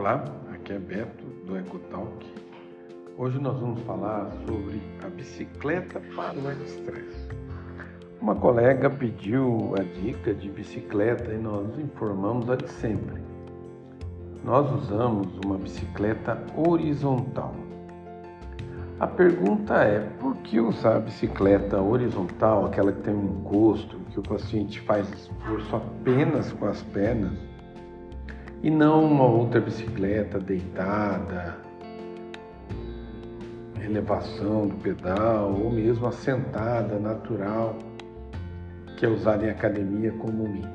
Olá, aqui é Beto do EcoTalk. Hoje nós vamos falar sobre a bicicleta para o estresse. Uma colega pediu a dica de bicicleta e nós informamos a de sempre. Nós usamos uma bicicleta horizontal. A pergunta é: por que usar a bicicleta horizontal, aquela que tem um encosto, que o paciente faz esforço apenas com as pernas? E não uma outra bicicleta deitada, elevação do pedal ou mesmo assentada natural que é usada em academia comumente.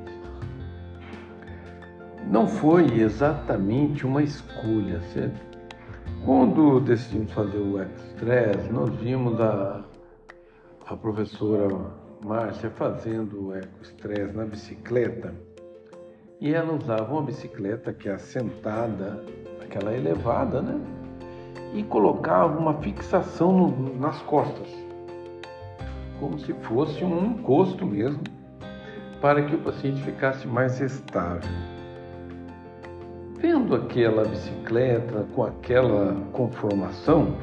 Não foi exatamente uma escolha, certo? Quando decidimos fazer o Eco-Stress, nós vimos a, a professora Márcia fazendo o Eco-Stress na bicicleta e ela usava uma bicicleta que é assentada, aquela elevada, né? E colocava uma fixação no, nas costas, como se fosse um encosto mesmo, para que o paciente ficasse mais estável. Vendo aquela bicicleta com aquela conformação,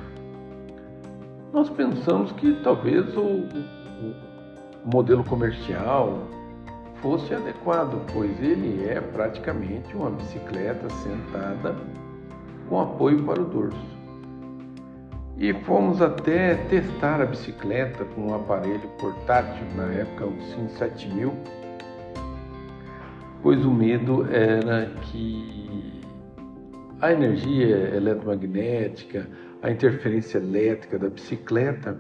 nós pensamos que talvez o, o, o modelo comercial, fosse adequado, pois ele é praticamente uma bicicleta sentada com apoio para o dorso. E fomos até testar a bicicleta com um aparelho portátil, na época o SIM 7000, pois o medo era que a energia eletromagnética, a interferência elétrica da bicicleta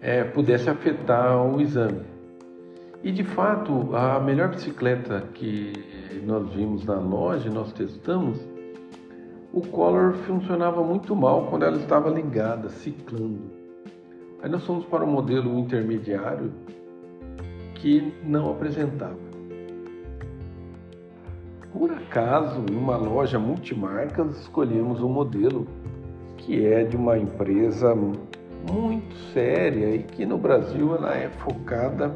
é, pudesse afetar o exame. E de fato, a melhor bicicleta que nós vimos na loja, nós testamos, o collar funcionava muito mal quando ela estava ligada, ciclando. Aí nós fomos para o modelo intermediário que não apresentava. Por acaso, numa loja multimarcas, escolhemos um modelo que é de uma empresa muito séria e que no Brasil ela é focada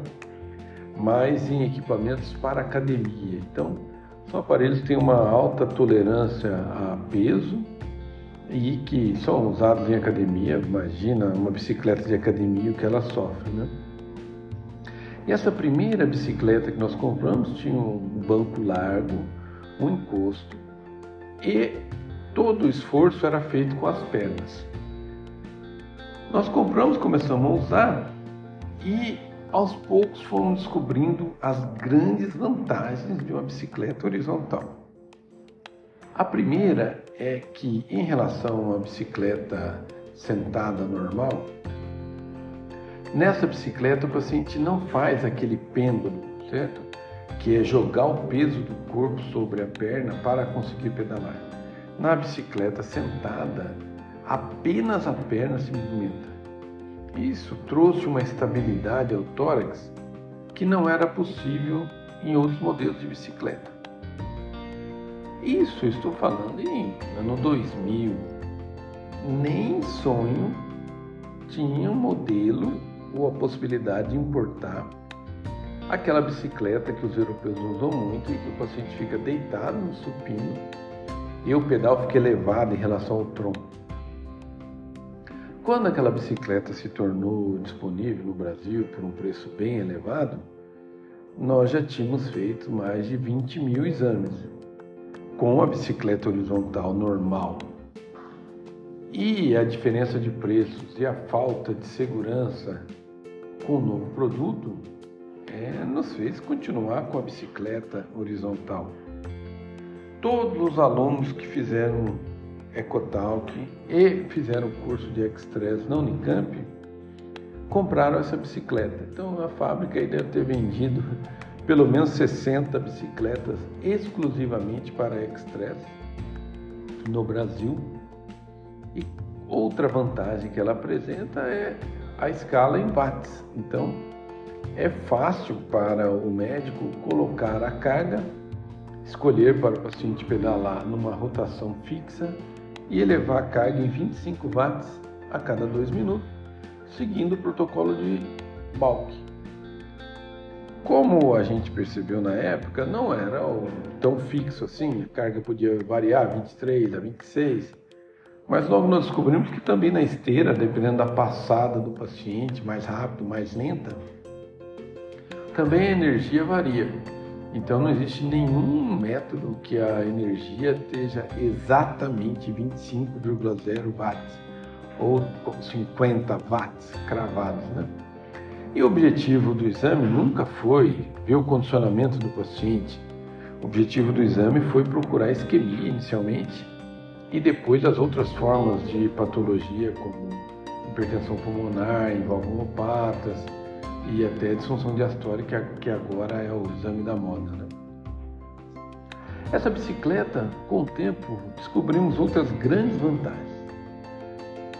mais em equipamentos para academia. Então, são aparelhos que têm uma alta tolerância a peso e que são usados em academia. Imagina uma bicicleta de academia o que ela sofre, né? E essa primeira bicicleta que nós compramos tinha um banco largo, um encosto e todo o esforço era feito com as pernas. Nós compramos, começamos a usar e aos poucos fomos descobrindo as grandes vantagens de uma bicicleta horizontal. A primeira é que, em relação a uma bicicleta sentada normal, nessa bicicleta o paciente não faz aquele pêndulo, certo? Que é jogar o peso do corpo sobre a perna para conseguir pedalar. Na bicicleta sentada, apenas a perna se movimenta. Isso trouxe uma estabilidade ao tórax que não era possível em outros modelos de bicicleta. Isso estou falando em ano 2000. Nem sonho tinha um modelo ou a possibilidade de importar aquela bicicleta que os europeus usam muito e que o paciente fica deitado no supino e o pedal fica elevado em relação ao tronco. Quando aquela bicicleta se tornou disponível no Brasil por um preço bem elevado, nós já tínhamos feito mais de 20 mil exames com a bicicleta horizontal normal. E a diferença de preços e a falta de segurança com o novo produto é, nos fez continuar com a bicicleta horizontal. Todos os alunos que fizeram Ecotalk e fizeram o curso de Extress na Unicamp, compraram essa bicicleta. Então a fábrica aí deve ter vendido pelo menos 60 bicicletas exclusivamente para Extress no Brasil. E outra vantagem que ela apresenta é a escala em watts. Então é fácil para o médico colocar a carga, escolher para o paciente pedalar numa rotação fixa e elevar a carga em 25 watts a cada 2 minutos, seguindo o protocolo de Balk. Como a gente percebeu na época, não era tão fixo assim, a carga podia variar 23 a 26, mas logo nós descobrimos que também na esteira, dependendo da passada do paciente, mais rápido, mais lenta, também a energia varia. Então não existe nenhum método que a energia esteja exatamente 25,0 watts ou 50 watts cravados, né? E o objetivo do exame nunca foi ver o condicionamento do paciente. O objetivo do exame foi procurar isquemia inicialmente e depois as outras formas de patologia, como hipertensão pulmonar, valvulopatas e até disfunção diastólica, que agora é o exame da moda. Né? Essa bicicleta, com o tempo, descobrimos outras grandes vantagens.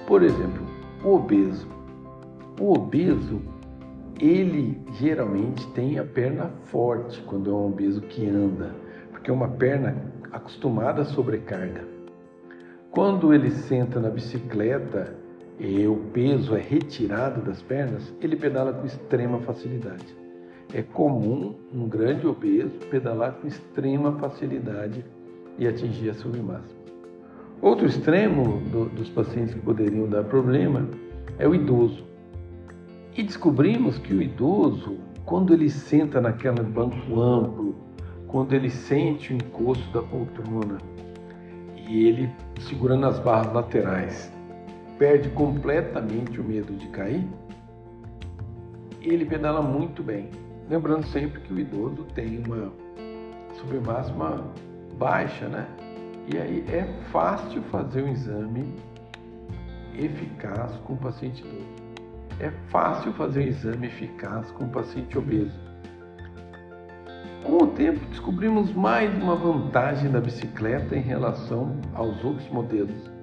Por exemplo, o obeso. O obeso ele geralmente tem a perna forte quando é um obeso que anda, porque é uma perna acostumada à sobrecarga. Quando ele senta na bicicleta e o peso é retirado das pernas, ele pedala com extrema facilidade. É comum um grande obeso pedalar com extrema facilidade e atingir a submáxima. Outro extremo do, dos pacientes que poderiam dar problema é o idoso. E descobrimos que o idoso, quando ele senta naquele banco amplo, quando ele sente o encosto da poltrona e ele segurando as barras laterais, perde completamente o medo de cair, ele pedala muito bem. Lembrando sempre que o idoso tem uma submáxima baixa, né? E aí é fácil fazer um exame eficaz com o paciente idoso. É fácil fazer um exame eficaz com um paciente obeso. Com o tempo, descobrimos mais uma vantagem da bicicleta em relação aos outros modelos.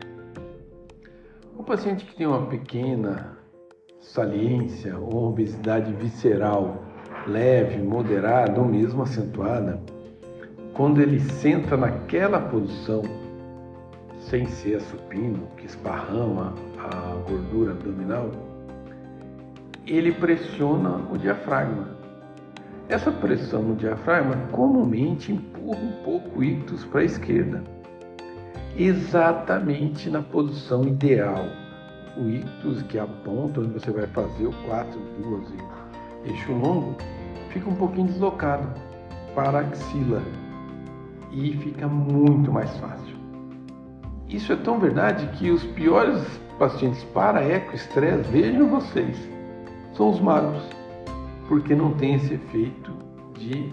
O paciente que tem uma pequena saliência ou obesidade visceral leve, moderada ou mesmo acentuada, quando ele senta naquela posição, sem ser supino, que esparrama a gordura abdominal, ele pressiona o diafragma. Essa pressão no diafragma comumente empurra um pouco o ictus para a esquerda, exatamente na posição ideal. O ictus que aponta onde você vai fazer o 4, 12 eixo longo, fica um pouquinho deslocado para a axila e fica muito mais fácil. Isso é tão verdade que os piores pacientes para ecoestresse, vejam vocês, são os magros, porque não tem esse efeito de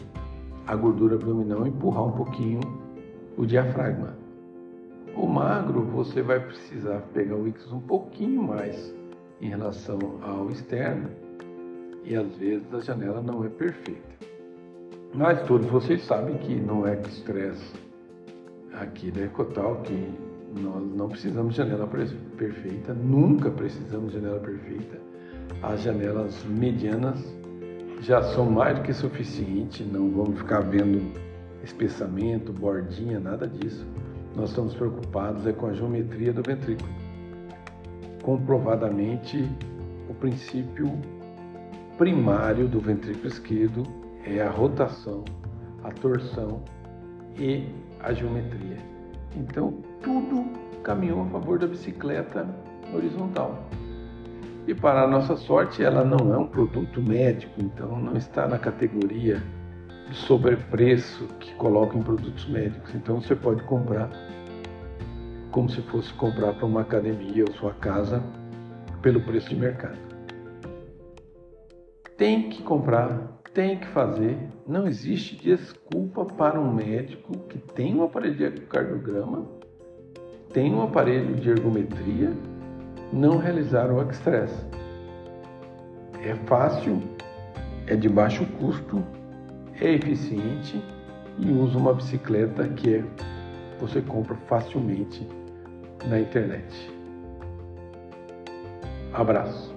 a gordura abdominal empurrar um pouquinho o diafragma. O magro, você vai precisar pegar o ictus um pouquinho mais em relação ao externo e às vezes a janela não é perfeita. Mas todos vocês sabem que no é estresse aqui da Ecotal que nós não precisamos de janela perfeita, nunca precisamos de janela perfeita as janelas medianas já são mais do que suficiente, não vamos ficar vendo espessamento, bordinha, nada disso. Nós estamos preocupados é com a geometria do ventrículo. Comprovadamente, o princípio primário do ventrículo esquerdo é a rotação, a torção e a geometria. Então, tudo caminhou a favor da bicicleta horizontal. E para a nossa sorte, ela não é um produto médico, então não está na categoria de sobrepreço que colocam em produtos médicos. Então você pode comprar como se fosse comprar para uma academia ou sua casa pelo preço de mercado. Tem que comprar, tem que fazer. Não existe desculpa para um médico que tem um aparelho de ecocardiograma, tem um aparelho de ergometria não realizar o Express. É fácil, é de baixo custo, é eficiente e usa uma bicicleta que é, você compra facilmente na internet. Abraço.